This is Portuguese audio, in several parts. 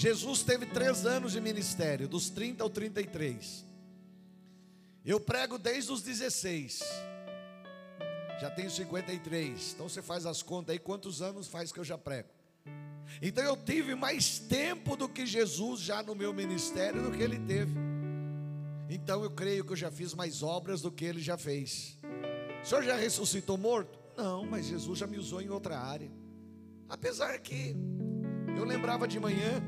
Jesus teve três anos de ministério, dos 30 ao 33. Eu prego desde os 16. Já tenho 53. Então você faz as contas aí, quantos anos faz que eu já prego? Então eu tive mais tempo do que Jesus já no meu ministério do que ele teve. Então eu creio que eu já fiz mais obras do que ele já fez. O senhor já ressuscitou morto? Não, mas Jesus já me usou em outra área. Apesar que eu lembrava de manhã,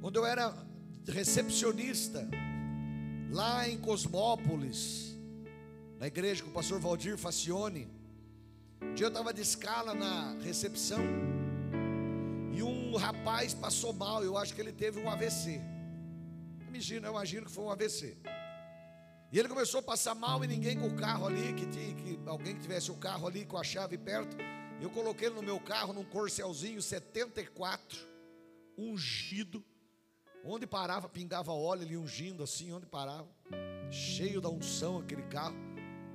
quando eu era recepcionista, lá em Cosmópolis, na igreja com o pastor Valdir Facione, um dia eu estava de escala na recepção, e um rapaz passou mal, eu acho que ele teve um AVC. Imagina, eu imagino que foi um AVC. E ele começou a passar mal e ninguém com o carro ali, que, tinha, que alguém que tivesse o carro ali com a chave perto. Eu coloquei ele no meu carro, num corcelzinho 74, ungido. Onde parava, pingava óleo ali ungindo assim, onde parava. Cheio da unção aquele carro.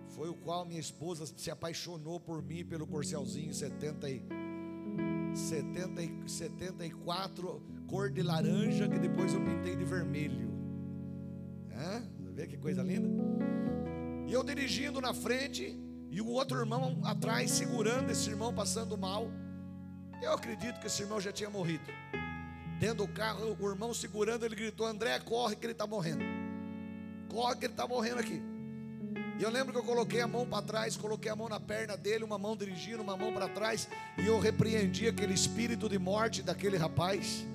Foi o qual minha esposa se apaixonou por mim pelo corcelzinho 70 e, 70 e 74, cor de laranja, que depois eu pintei de vermelho. É? Vê que coisa linda? E eu dirigindo na frente, e o outro irmão atrás, segurando esse irmão passando mal. Eu acredito que esse irmão já tinha morrido. Dentro do carro, o irmão segurando, ele gritou: André, corre que ele está morrendo. Corre que ele está morrendo aqui. E eu lembro que eu coloquei a mão para trás, coloquei a mão na perna dele, uma mão dirigindo, uma mão para trás, e eu repreendi aquele espírito de morte daquele rapaz.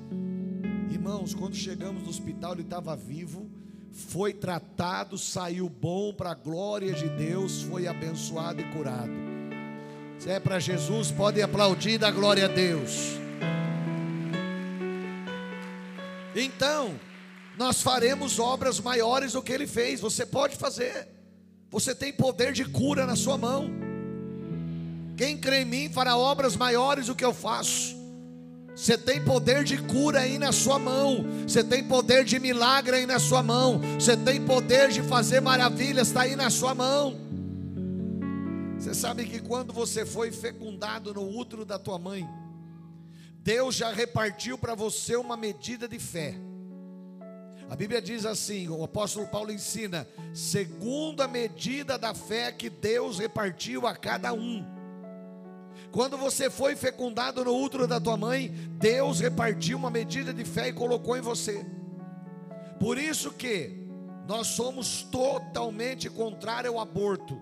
Irmãos, quando chegamos no hospital, ele estava vivo, foi tratado, saiu bom para a glória de Deus, foi abençoado e curado. Se é para Jesus, pode aplaudir da glória a Deus. Então, nós faremos obras maiores do que ele fez. Você pode fazer. Você tem poder de cura na sua mão. Quem crê em mim fará obras maiores do que eu faço. Você tem poder de cura aí na sua mão. Você tem poder de milagre aí na sua mão. Você tem poder de fazer maravilhas, está aí na sua mão. Você sabe que quando você foi fecundado no útero da tua mãe, Deus já repartiu para você uma medida de fé. A Bíblia diz assim, o apóstolo Paulo ensina, segundo a medida da fé que Deus repartiu a cada um. Quando você foi fecundado no útero da tua mãe, Deus repartiu uma medida de fé e colocou em você. Por isso que nós somos totalmente contrário ao aborto.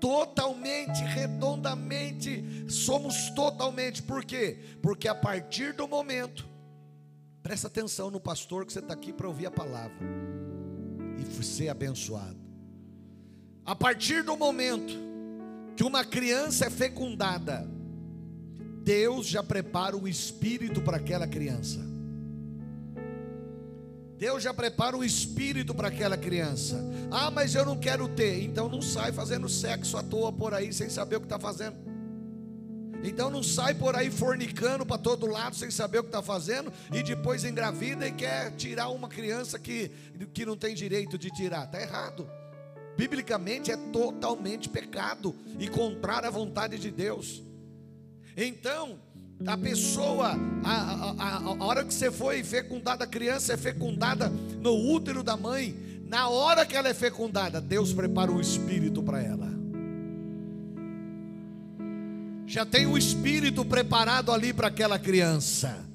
Totalmente, redondamente, somos totalmente. Por quê? Porque a partir do momento Presta atenção no pastor que você está aqui para ouvir a palavra e ser abençoado. A partir do momento que uma criança é fecundada, Deus já prepara o espírito para aquela criança. Deus já prepara o espírito para aquela criança. Ah, mas eu não quero ter. Então não sai fazendo sexo à toa por aí sem saber o que está fazendo. Então não sai por aí fornicando para todo lado sem saber o que está fazendo e depois engravida e quer tirar uma criança que, que não tem direito de tirar. Está errado. Biblicamente é totalmente pecado e contrário à vontade de Deus. Então, a pessoa, a, a, a, hora que você foi fecundada, a criança é fecundada no útero da mãe. Na hora que ela é fecundada, Deus prepara o espírito para ela já tem o espírito preparado ali para aquela criança.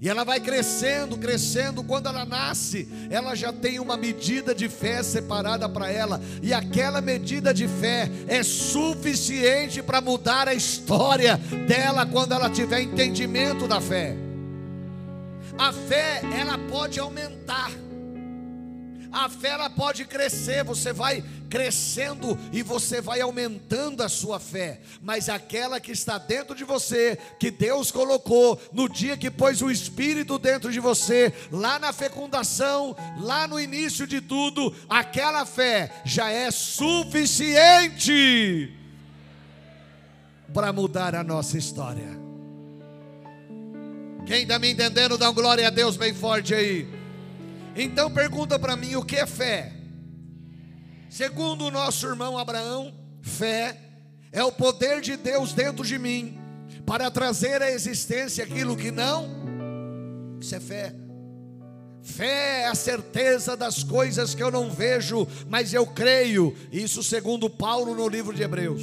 E ela vai crescendo, crescendo. Quando ela nasce, ela já tem uma medida de fé separada para ela. E aquela medida de fé é suficiente para mudar a história dela quando ela tiver entendimento da fé. A fé, ela pode aumentar a fé ela pode crescer, você vai crescendo e você vai aumentando a sua fé, mas aquela que está dentro de você, que Deus colocou no dia que pôs o Espírito dentro de você, lá na fecundação, lá no início de tudo, aquela fé já é suficiente para mudar a nossa história. Quem está me entendendo, dá um glória a Deus bem forte aí. Então pergunta para mim o que é fé? Segundo o nosso irmão Abraão, fé é o poder de Deus dentro de mim para trazer à existência aquilo que não Isso é fé. Fé é a certeza das coisas que eu não vejo, mas eu creio. Isso segundo Paulo no livro de Hebreus.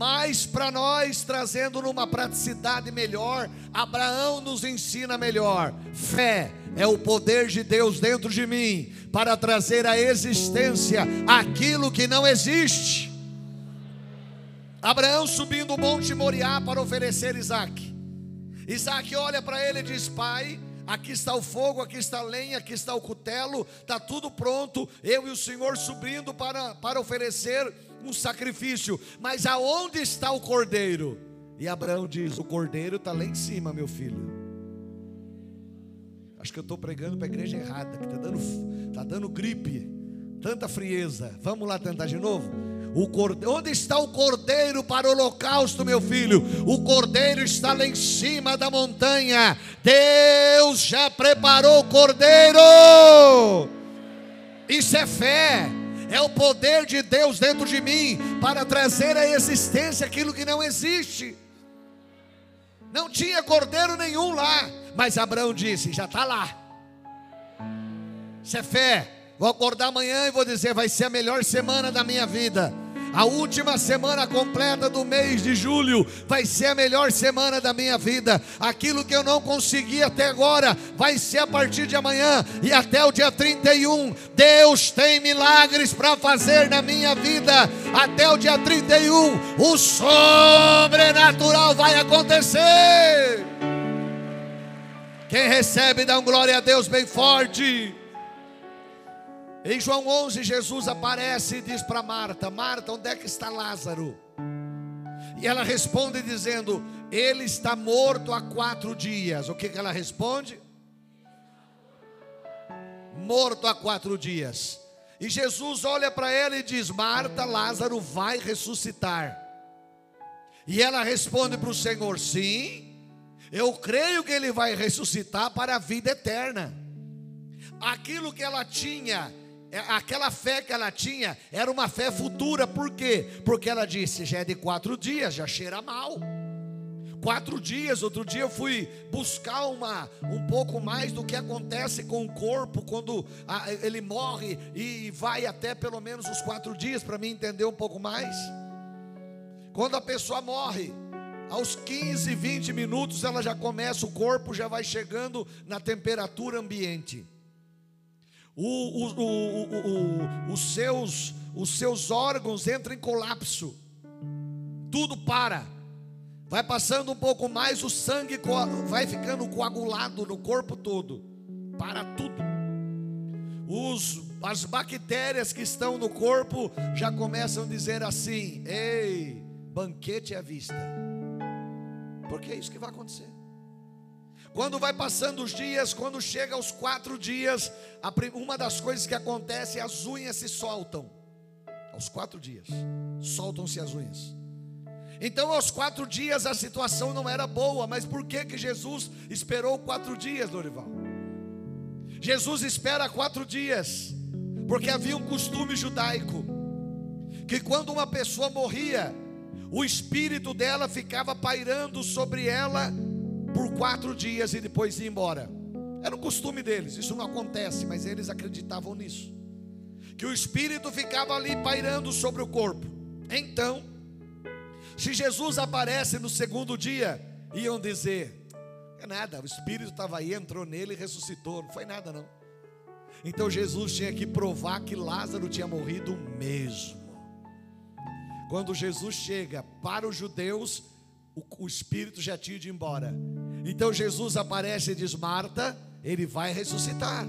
Mas para nós, trazendo numa praticidade melhor, Abraão nos ensina melhor. Fé é o poder de Deus dentro de mim para trazer à existência aquilo que não existe. Abraão subindo o monte Moriá para oferecer Isaac. Isaac olha para ele e diz: Pai, aqui está o fogo, aqui está a lenha, aqui está o cutelo, está tudo pronto. Eu e o Senhor subindo para, para oferecer um sacrifício, mas aonde está o cordeiro? E Abraão diz: O cordeiro está lá em cima, meu filho. Acho que eu estou pregando para a igreja errada, que está dando, tá dando gripe, tanta frieza. Vamos lá tentar de novo? O cordeiro, onde está o cordeiro para o holocausto, meu filho? O cordeiro está lá em cima da montanha. Deus já preparou o cordeiro. Isso é fé. É o poder de Deus dentro de mim para trazer à existência aquilo que não existe. Não tinha cordeiro nenhum lá, mas Abraão disse: já está lá. Isso é fé. Vou acordar amanhã e vou dizer: vai ser a melhor semana da minha vida. A última semana completa do mês de julho vai ser a melhor semana da minha vida. Aquilo que eu não consegui até agora vai ser a partir de amanhã e até o dia 31. Deus tem milagres para fazer na minha vida. Até o dia 31, o sobrenatural vai acontecer. Quem recebe, dá um glória a Deus bem forte. Em João 11, Jesus aparece e diz para Marta: Marta, onde é que está Lázaro? E ela responde dizendo: Ele está morto há quatro dias. O que, que ela responde? Morto há quatro dias. E Jesus olha para ela e diz: Marta, Lázaro vai ressuscitar. E ela responde para o Senhor: Sim, eu creio que ele vai ressuscitar para a vida eterna. Aquilo que ela tinha aquela fé que ela tinha era uma fé futura, por quê? Porque ela disse: já é de quatro dias, já cheira mal. Quatro dias, outro dia eu fui buscar uma, um pouco mais do que acontece com o corpo quando a, ele morre e vai até pelo menos os quatro dias, para mim entender um pouco mais. Quando a pessoa morre, aos 15, 20 minutos ela já começa, o corpo já vai chegando na temperatura ambiente o, o, o, os, seus, os seus órgãos entram em colapso, tudo para. Vai passando um pouco mais, o sangue vai ficando coagulado no corpo todo, para tudo. Os, as bactérias que estão no corpo já começam a dizer assim: ei, banquete à vista, porque é isso que vai acontecer. Quando vai passando os dias, quando chega aos quatro dias, uma das coisas que acontece é as unhas se soltam. Aos quatro dias, soltam-se as unhas. Então, aos quatro dias a situação não era boa, mas por que que Jesus esperou quatro dias, Dorival? Jesus espera quatro dias, porque havia um costume judaico que quando uma pessoa morria, o espírito dela ficava pairando sobre ela por quatro dias e depois ia embora. Era o costume deles, isso não acontece, mas eles acreditavam nisso. Que o espírito ficava ali pairando sobre o corpo. Então, se Jesus aparece no segundo dia, iam dizer: é nada, o espírito estava aí, entrou nele e ressuscitou, não foi nada não. Então Jesus tinha que provar que Lázaro tinha morrido mesmo. Quando Jesus chega para os judeus, o, o espírito já tinha ido embora. Então Jesus aparece e diz: Marta, ele vai ressuscitar.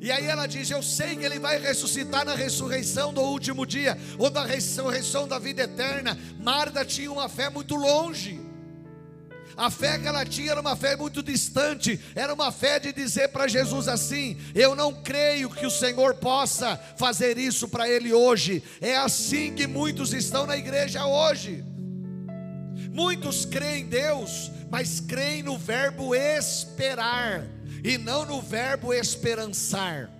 E aí ela diz: Eu sei que ele vai ressuscitar na ressurreição do último dia, ou da ressurreição da vida eterna. Marta tinha uma fé muito longe. A fé que ela tinha era uma fé muito distante, era uma fé de dizer para Jesus assim: Eu não creio que o Senhor possa fazer isso para ele hoje. É assim que muitos estão na igreja hoje. Muitos creem em Deus, mas creem no verbo esperar e não no verbo esperançar.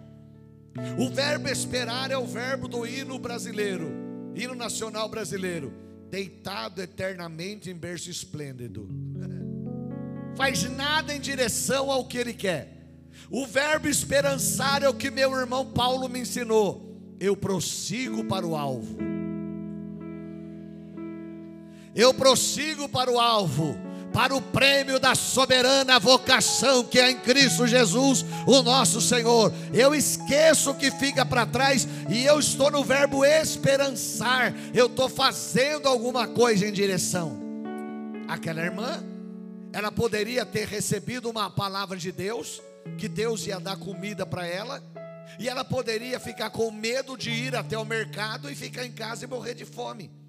O verbo esperar é o verbo do hino brasileiro, hino nacional brasileiro, deitado eternamente em berço esplêndido. faz nada em direção ao que ele quer. O verbo esperançar é o que meu irmão Paulo me ensinou. Eu prossigo para o alvo. Eu prossigo para o alvo para o prêmio da soberana vocação que é em Cristo Jesus, o nosso Senhor. Eu esqueço o que fica para trás e eu estou no verbo esperançar. Eu estou fazendo alguma coisa em direção. Aquela irmã, ela poderia ter recebido uma palavra de Deus, que Deus ia dar comida para ela, e ela poderia ficar com medo de ir até o mercado e ficar em casa e morrer de fome.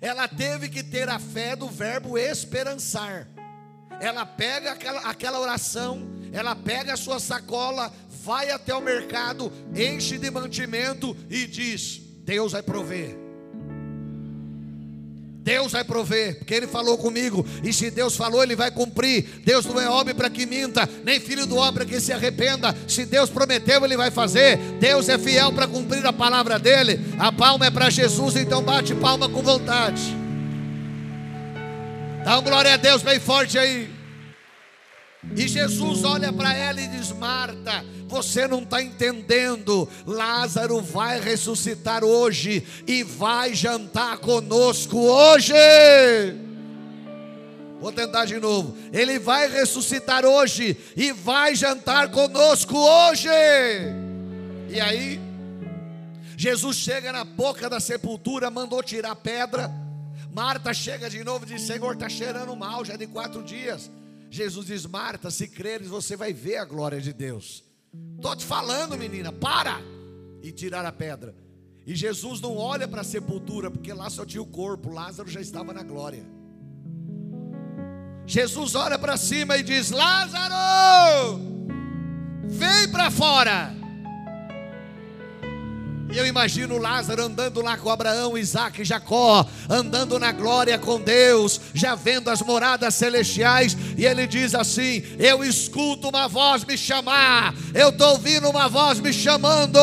Ela teve que ter a fé do verbo esperançar. Ela pega aquela, aquela oração, ela pega a sua sacola, vai até o mercado, enche de mantimento e diz: Deus vai prover. Deus vai prover, porque Ele falou comigo, e se Deus falou, Ele vai cumprir. Deus não é homem para que minta, nem filho do homem para que se arrependa. Se Deus prometeu, Ele vai fazer. Deus é fiel para cumprir a palavra dele. A palma é para Jesus, então bate palma com vontade. Dá um glória a Deus bem forte aí. E Jesus olha para ela e diz: Marta, você não está entendendo. Lázaro vai ressuscitar hoje e vai jantar conosco hoje. Vou tentar de novo. Ele vai ressuscitar hoje e vai jantar conosco hoje. E aí, Jesus chega na boca da sepultura, mandou tirar pedra. Marta chega de novo e diz: Senhor, está cheirando mal, já de quatro dias. Jesus diz: Marta, se creres, você vai ver a glória de Deus. Estou te falando, menina, para! E tirar a pedra. E Jesus não olha para a sepultura, porque lá só tinha o corpo, Lázaro já estava na glória. Jesus olha para cima e diz: Lázaro, vem para fora. E eu imagino Lázaro andando lá com Abraão, Isaac e Jacó, andando na glória com Deus, já vendo as moradas celestiais, e ele diz assim: Eu escuto uma voz me chamar, eu estou ouvindo uma voz me chamando,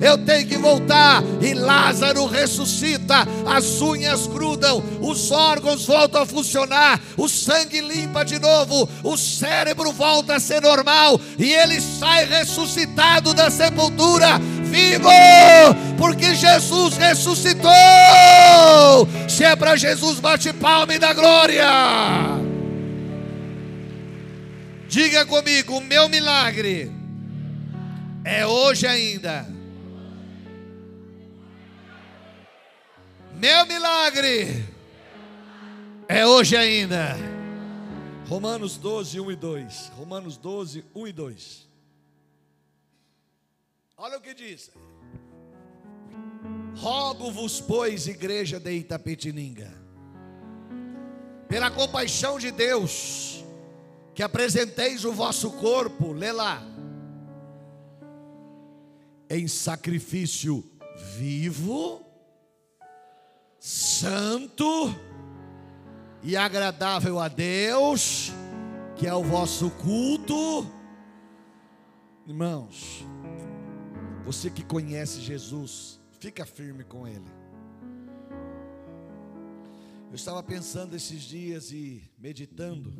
eu tenho que voltar. E Lázaro ressuscita, as unhas grudam, os órgãos voltam a funcionar, o sangue limpa de novo, o cérebro volta a ser normal, e ele sai ressuscitado da sepultura vivo, porque Jesus ressuscitou. Se é para Jesus, bate palma e dá glória. Diga comigo: o meu milagre é hoje ainda. Meu milagre é hoje ainda. Romanos 12, 1 e 2. Romanos 12, 1 e 2. Olha o que diz. Rogo-vos, pois, igreja de Itapetininga, pela compaixão de Deus, que apresenteis o vosso corpo, lê lá, em sacrifício vivo, santo e agradável a Deus, que é o vosso culto. Irmãos, você que conhece Jesus, fica firme com Ele. Eu estava pensando esses dias e meditando,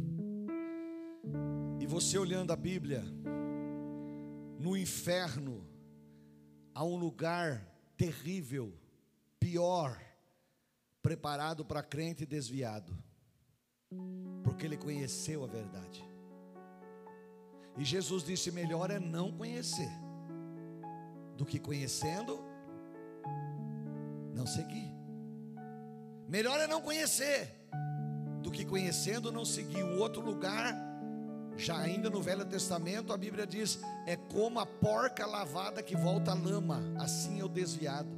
e você olhando a Bíblia, no inferno há um lugar terrível, pior, preparado para crente desviado, porque ele conheceu a verdade. E Jesus disse: melhor é não conhecer do que conhecendo não seguir. Melhor é não conhecer do que conhecendo não seguir. O outro lugar, já ainda no Velho Testamento, a Bíblia diz: é como a porca lavada que volta à lama, assim é o desviado.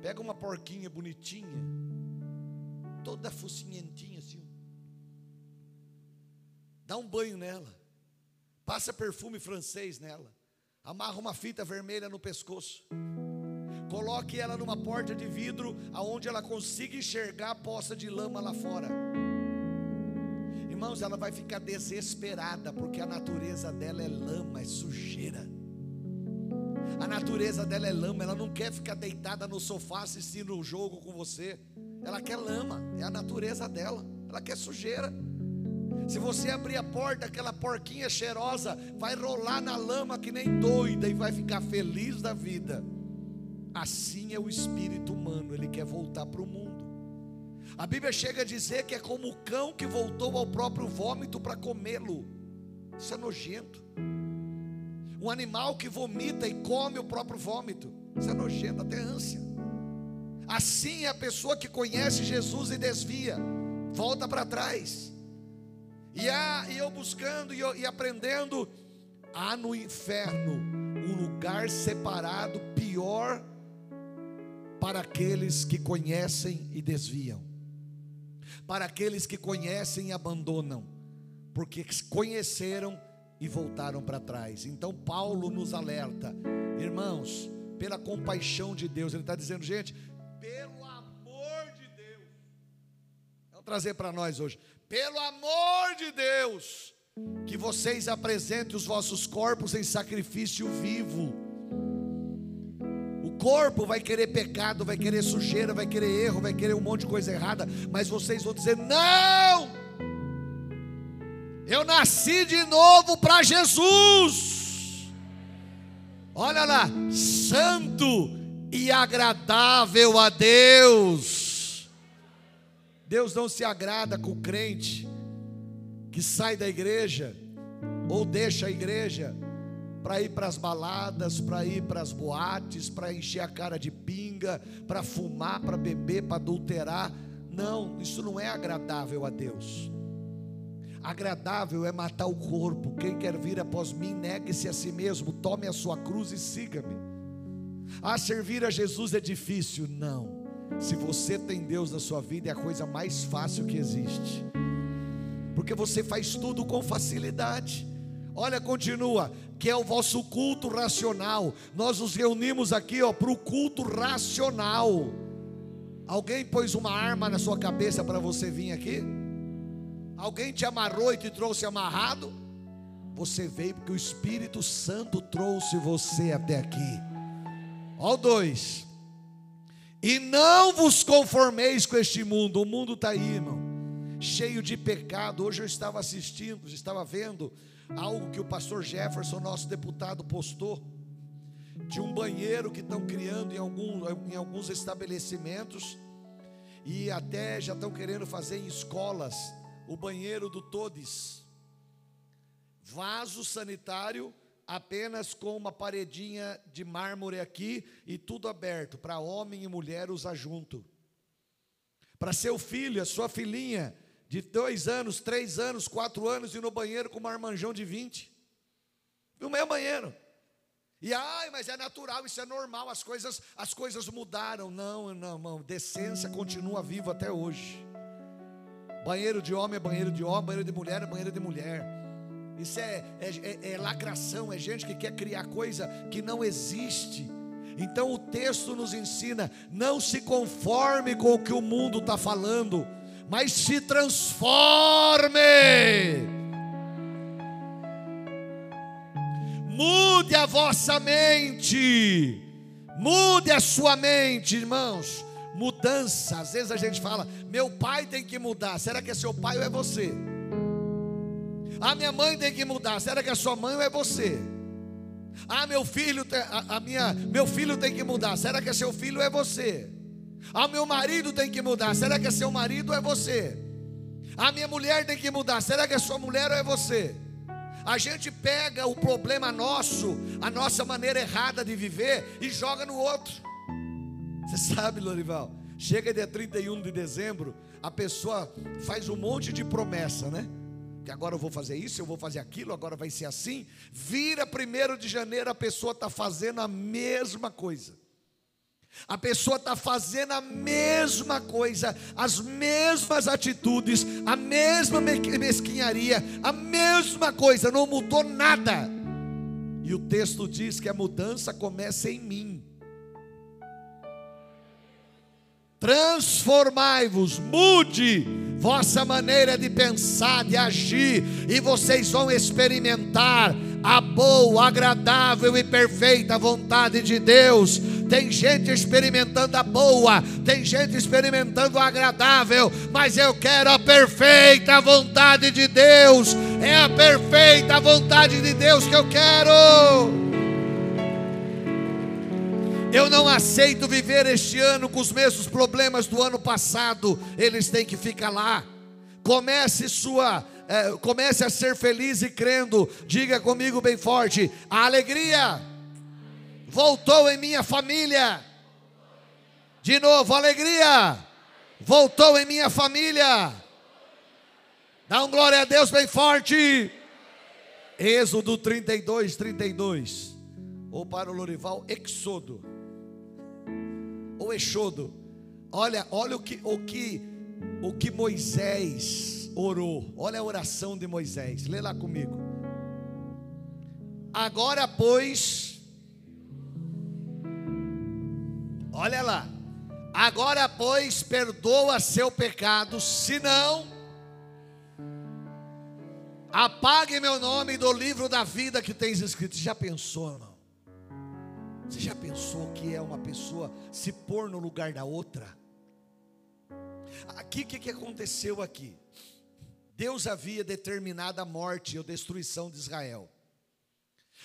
Pega uma porquinha bonitinha, toda focinhentinha assim, dá um banho nela, passa perfume francês nela amarra uma fita vermelha no pescoço, coloque ela numa porta de vidro, aonde ela consiga enxergar a poça de lama lá fora. Irmãos, ela vai ficar desesperada, porque a natureza dela é lama, é sujeira. A natureza dela é lama, ela não quer ficar deitada no sofá assistindo o jogo com você. Ela quer lama, é a natureza dela. Ela quer sujeira. Se você abrir a porta, aquela porquinha cheirosa vai rolar na lama que nem doida e vai ficar feliz da vida. Assim é o espírito humano, ele quer voltar para o mundo. A Bíblia chega a dizer que é como o cão que voltou ao próprio vômito para comê-lo. Isso é nojento. Um animal que vomita e come o próprio vômito. Isso é nojento, até ânsia. Assim é a pessoa que conhece Jesus e desvia, volta para trás. E, há, e eu buscando e, eu, e aprendendo, há no inferno um lugar separado pior para aqueles que conhecem e desviam, para aqueles que conhecem e abandonam, porque conheceram e voltaram para trás. Então, Paulo nos alerta, irmãos, pela compaixão de Deus, ele está dizendo, gente, pelo amor de Deus, vamos trazer para nós hoje, pelo amor de Deus, que vocês apresentem os vossos corpos em sacrifício vivo. O corpo vai querer pecado, vai querer sujeira, vai querer erro, vai querer um monte de coisa errada, mas vocês vão dizer: não! Eu nasci de novo para Jesus. Olha lá, santo e agradável a Deus. Deus não se agrada com o crente que sai da igreja ou deixa a igreja para ir para as baladas, para ir para as boates, para encher a cara de pinga, para fumar, para beber, para adulterar. Não, isso não é agradável a Deus. Agradável é matar o corpo. Quem quer vir após mim, negue-se a si mesmo, tome a sua cruz e siga-me. Ah, servir a Jesus é difícil? Não. Se você tem Deus na sua vida, é a coisa mais fácil que existe, porque você faz tudo com facilidade. Olha, continua, que é o vosso culto racional. Nós nos reunimos aqui, ó, para o culto racional. Alguém pôs uma arma na sua cabeça para você vir aqui? Alguém te amarrou e te trouxe amarrado? Você veio porque o Espírito Santo trouxe você até aqui. Ó, dois. E não vos conformeis com este mundo. O mundo está aí, irmão, cheio de pecado. Hoje eu estava assistindo, estava vendo algo que o pastor Jefferson, nosso deputado, postou. De um banheiro que estão criando em, algum, em alguns estabelecimentos. E até já estão querendo fazer em escolas o banheiro do Todes. Vaso sanitário apenas com uma paredinha de mármore aqui e tudo aberto, para homem e mulher usar junto. Para seu filho, a sua filhinha, de dois anos, três anos, quatro anos, ir no banheiro com uma armanjão de vinte. No meu banheiro. E ai, mas é natural, isso é normal, as coisas, as coisas mudaram. Não, não, não. Decência continua viva até hoje. Banheiro de homem é banheiro de homem, banheiro de mulher é banheiro de mulher. Isso é, é, é, é lacração, é gente que quer criar coisa que não existe. Então o texto nos ensina: não se conforme com o que o mundo está falando, mas se transforme. Mude a vossa mente, mude a sua mente, irmãos. Mudança, às vezes a gente fala, meu pai tem que mudar. Será que é seu pai ou é você? A minha mãe tem que mudar. Será que é sua mãe ou é você? Ah, meu filho, a, a minha, meu filho tem que mudar. Será que é seu filho ou é você? Ah, meu marido tem que mudar. Será que é seu marido ou é você? A minha mulher tem que mudar. Será que é sua mulher ou é você? A gente pega o problema nosso, a nossa maneira errada de viver e joga no outro. Você sabe, Lorival? Chega dia 31 de dezembro, a pessoa faz um monte de promessa, né? Que agora eu vou fazer isso, eu vou fazer aquilo, agora vai ser assim. Vira primeiro de janeiro, a pessoa está fazendo a mesma coisa. A pessoa está fazendo a mesma coisa, as mesmas atitudes, a mesma mesquinharia, a mesma coisa, não mudou nada. E o texto diz que a mudança começa em mim. Transformai-vos, mude vossa maneira de pensar, de agir, e vocês vão experimentar a boa, agradável e perfeita vontade de Deus. tem gente experimentando a boa, tem gente experimentando o agradável, mas eu quero a perfeita vontade de Deus, é a perfeita vontade de Deus que eu quero. Eu não aceito viver este ano com os mesmos problemas do ano passado. Eles têm que ficar lá. Comece sua, é, comece a ser feliz e crendo. Diga comigo bem forte: a alegria voltou em minha família. De novo, alegria voltou em minha família. Dá um glória a Deus bem forte. Êxodo 32, 32. Ou para o Lorival, Exodo ou Exodo. Olha, olha o que, o que, o que Moisés orou. Olha a oração de Moisés. Lê lá comigo. Agora, pois, olha lá. Agora, pois, perdoa seu pecado, senão apague meu nome do livro da vida que tens escrito. Já pensou, irmão? Você já pensou que é uma pessoa se pôr no lugar da outra? Aqui o que, que aconteceu aqui? Deus havia determinado a morte ou destruição de Israel.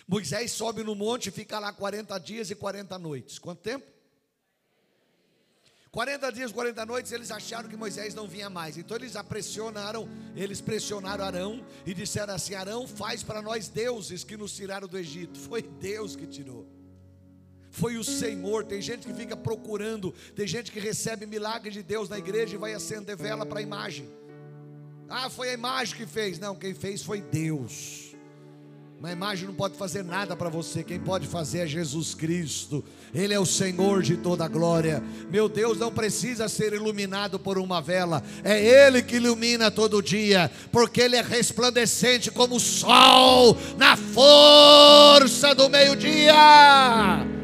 Moisés sobe no monte e fica lá 40 dias e 40 noites. Quanto tempo? 40 dias, 40 noites, eles acharam que Moisés não vinha mais. Então eles pressionaram, eles pressionaram Arão e disseram assim: Arão, faz para nós deuses que nos tiraram do Egito. Foi Deus que tirou foi o Senhor. Tem gente que fica procurando, tem gente que recebe milagre de Deus na igreja e vai acender vela para a imagem. Ah, foi a imagem que fez. Não, quem fez foi Deus. Uma imagem não pode fazer nada para você. Quem pode fazer é Jesus Cristo. Ele é o Senhor de toda a glória. Meu Deus não precisa ser iluminado por uma vela. É Ele que ilumina todo dia. Porque Ele é resplandecente como o sol na força do meio-dia.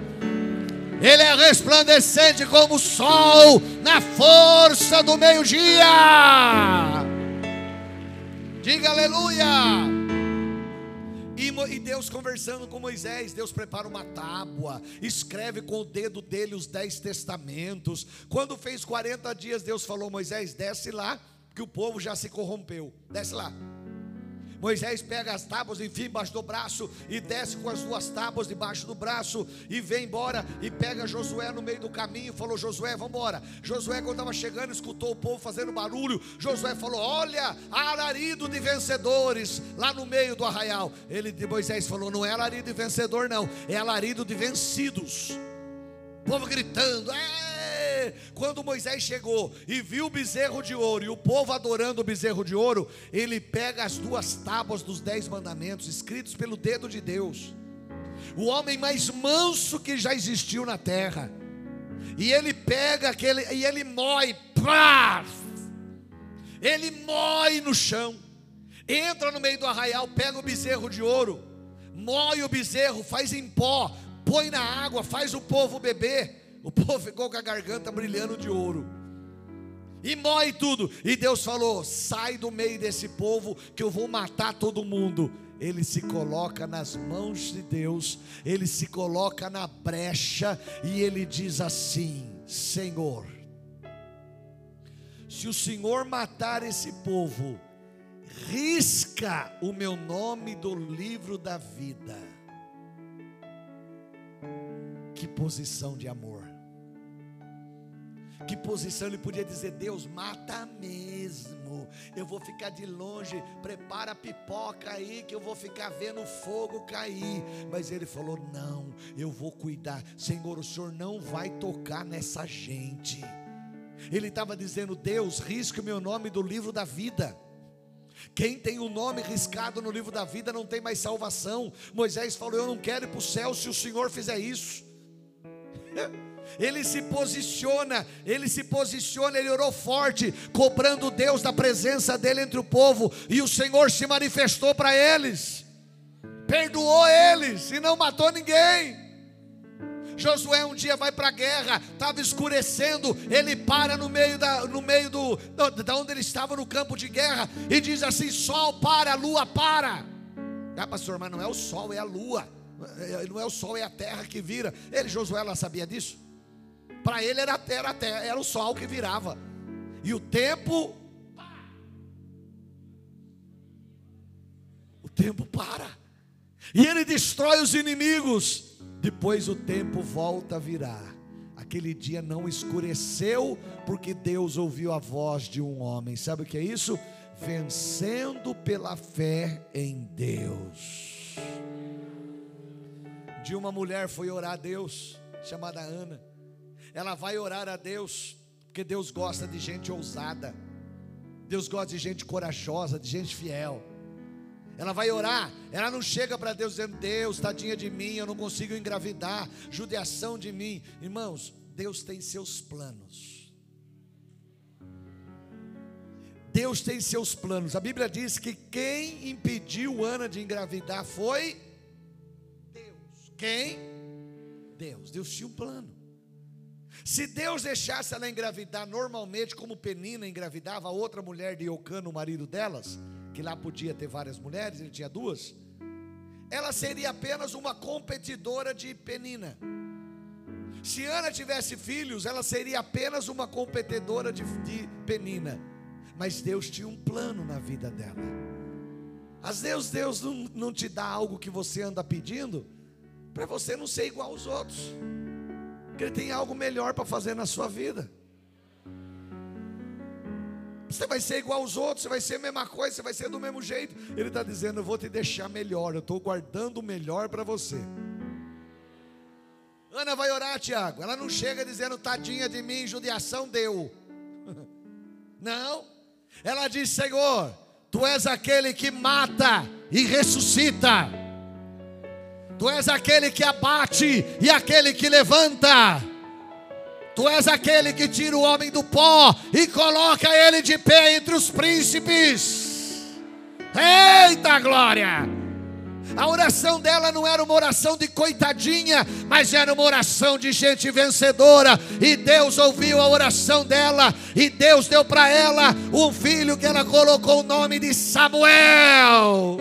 Ele é resplandecente como o sol na força do meio-dia. Diga aleluia. E Deus conversando com Moisés, Deus prepara uma tábua, escreve com o dedo dele os dez testamentos. Quando fez 40 dias, Deus falou: Moisés, desce lá, que o povo já se corrompeu. Desce lá. Moisés pega as tábuas, enfim, embaixo do braço e desce com as duas tábuas debaixo do braço e vem embora e pega Josué no meio do caminho falou: Josué, vamos embora. Josué, quando estava chegando, escutou o povo fazendo barulho. Josué falou: Olha, alarido de vencedores lá no meio do arraial. Ele de Moisés falou: Não é alarido de vencedor, não, é alarido de vencidos. O povo gritando: É quando Moisés chegou e viu o bezerro de ouro e o povo adorando o bezerro de ouro, ele pega as duas tábuas dos dez mandamentos, escritos pelo dedo de Deus, o homem mais manso que já existiu na terra, e ele pega aquele, e ele mói, pá, ele mói no chão, entra no meio do arraial, pega o bezerro de ouro, mói o bezerro, faz em pó, põe na água, faz o povo beber. O povo ficou com a garganta brilhando de ouro. E mói tudo. E Deus falou: sai do meio desse povo, que eu vou matar todo mundo. Ele se coloca nas mãos de Deus, ele se coloca na brecha e ele diz assim: Senhor, se o Senhor matar esse povo, risca o meu nome do livro da vida. Que posição de amor. Que posição ele podia dizer: Deus, mata mesmo. Eu vou ficar de longe, prepara a pipoca aí, que eu vou ficar vendo o fogo cair. Mas ele falou: Não, eu vou cuidar. Senhor, o Senhor não vai tocar nessa gente. Ele estava dizendo: Deus, risque o meu nome do livro da vida. Quem tem o nome riscado no livro da vida não tem mais salvação. Moisés falou: Eu não quero ir para o céu se o Senhor fizer isso. Ele se posiciona, ele se posiciona, ele orou forte, cobrando Deus da presença dele entre o povo, e o Senhor se manifestou para eles, perdoou eles e não matou ninguém. Josué um dia vai para a guerra, estava escurecendo, ele para no meio da, no meio do, da onde ele estava no campo de guerra e diz assim: Sol para, lua para. Ah, pastor, mas não é o sol, é a lua. não é o sol, é a terra que vira. Ele, Josué, ela sabia disso? Para ele era a terra, era o sol que virava. E o tempo. O tempo para. E ele destrói os inimigos. Depois o tempo volta a virar. Aquele dia não escureceu, porque Deus ouviu a voz de um homem. Sabe o que é isso? Vencendo pela fé em Deus. De uma mulher foi orar a Deus, chamada Ana. Ela vai orar a Deus, porque Deus gosta de gente ousada. Deus gosta de gente corajosa, de gente fiel. Ela vai orar, ela não chega para Deus dizendo: Deus, tadinha de mim, eu não consigo engravidar, judiação de mim. Irmãos, Deus tem seus planos. Deus tem seus planos. A Bíblia diz que quem impediu Ana de engravidar foi Deus. Quem? Deus. Deus tinha um plano. Se Deus deixasse ela engravidar normalmente, como Penina engravidava, a outra mulher de Eucano, o marido delas, que lá podia ter várias mulheres, ele tinha duas, ela seria apenas uma competidora de Penina. Se Ana tivesse filhos, ela seria apenas uma competidora de, de Penina. Mas Deus tinha um plano na vida dela. Às vezes Deus não, não te dá algo que você anda pedindo, para você não ser igual aos outros. Porque Ele tem algo melhor para fazer na sua vida. Você vai ser igual aos outros, você vai ser a mesma coisa, você vai ser do mesmo jeito. Ele está dizendo: Eu vou te deixar melhor, eu estou guardando o melhor para você. Ana vai orar, Tiago. Ela não chega dizendo: Tadinha de mim, judiação deu. Não. Ela diz: Senhor, tu és aquele que mata e ressuscita. Tu és aquele que abate e aquele que levanta. Tu és aquele que tira o homem do pó e coloca ele de pé entre os príncipes. Eita glória! A oração dela não era uma oração de coitadinha, mas era uma oração de gente vencedora. E Deus ouviu a oração dela, e Deus deu para ela um filho que ela colocou o nome de Samuel,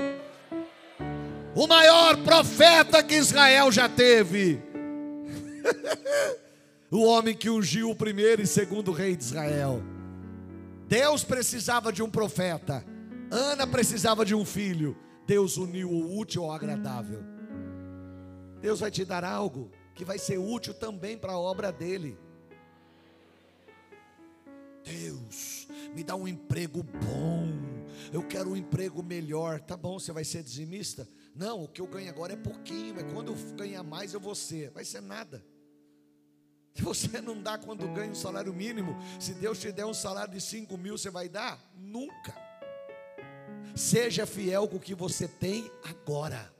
o maior profeta que Israel já teve. o homem que ungiu o primeiro e segundo rei de Israel. Deus precisava de um profeta, Ana precisava de um filho. Deus uniu o útil ao agradável. Deus vai te dar algo que vai ser útil também para a obra dele. Deus, me dá um emprego bom. Eu quero um emprego melhor. Tá bom, você vai ser dizimista? Não, o que eu ganho agora é pouquinho. É quando eu ganhar mais eu vou ser. Vai ser nada. Se você não dá quando ganha um salário mínimo, se Deus te der um salário de 5 mil, você vai dar? Nunca. Seja fiel com o que você tem agora.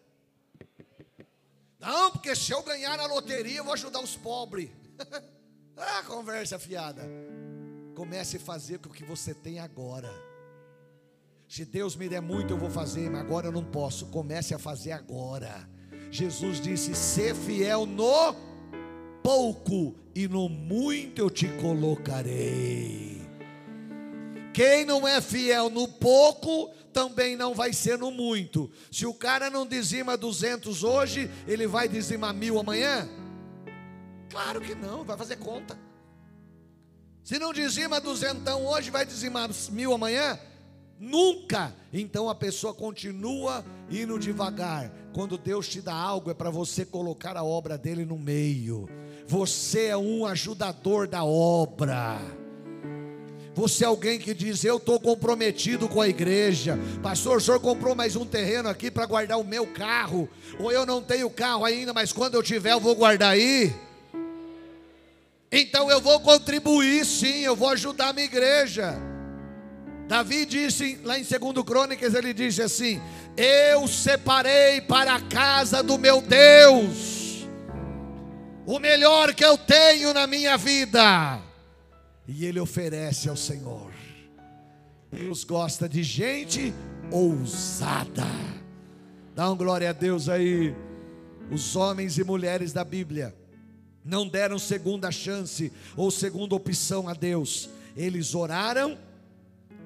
Não, porque se eu ganhar na loteria, eu vou ajudar os pobres. ah, conversa fiada. Comece a fazer com o que você tem agora. Se Deus me der muito, eu vou fazer, mas agora eu não posso. Comece a fazer agora. Jesus disse: ser fiel no pouco e no muito eu te colocarei. Quem não é fiel no pouco, também não vai ser no muito. Se o cara não dizima 200 hoje, ele vai dizimar mil amanhã? Claro que não, vai fazer conta. Se não dizima duzentão hoje, vai dizimar mil amanhã? Nunca. Então a pessoa continua indo devagar. Quando Deus te dá algo, é para você colocar a obra dele no meio. Você é um ajudador da obra. Você é alguém que diz: Eu estou comprometido com a igreja. Pastor, o senhor comprou mais um terreno aqui para guardar o meu carro. Ou eu não tenho carro ainda, mas quando eu tiver, eu vou guardar aí. Então eu vou contribuir sim, eu vou ajudar a minha igreja. Davi disse lá em 2 Crônicas: Ele disse assim: Eu separei para a casa do meu Deus o melhor que eu tenho na minha vida. E ele oferece ao Senhor. Deus gosta de gente ousada. Dá um glória a Deus aí. Os homens e mulheres da Bíblia não deram segunda chance ou segunda opção a Deus. Eles oraram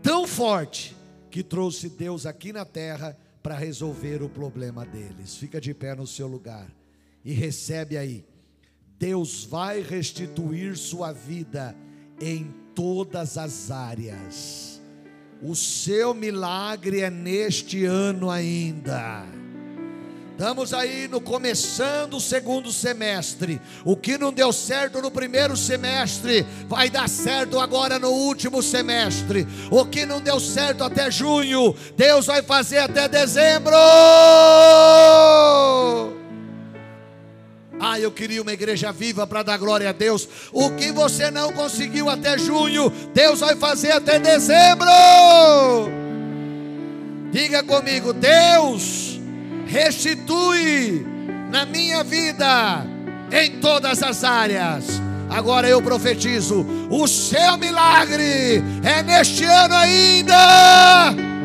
tão forte que trouxe Deus aqui na terra para resolver o problema deles. Fica de pé no seu lugar e recebe aí. Deus vai restituir sua vida em todas as áreas. O seu milagre é neste ano ainda. Estamos aí no começando o segundo semestre. O que não deu certo no primeiro semestre vai dar certo agora no último semestre. O que não deu certo até junho, Deus vai fazer até dezembro. Ah, eu queria uma igreja viva para dar glória a Deus. O que você não conseguiu até junho, Deus vai fazer até dezembro. Diga comigo, Deus restitui na minha vida em todas as áreas. Agora eu profetizo: o seu milagre é neste ano ainda.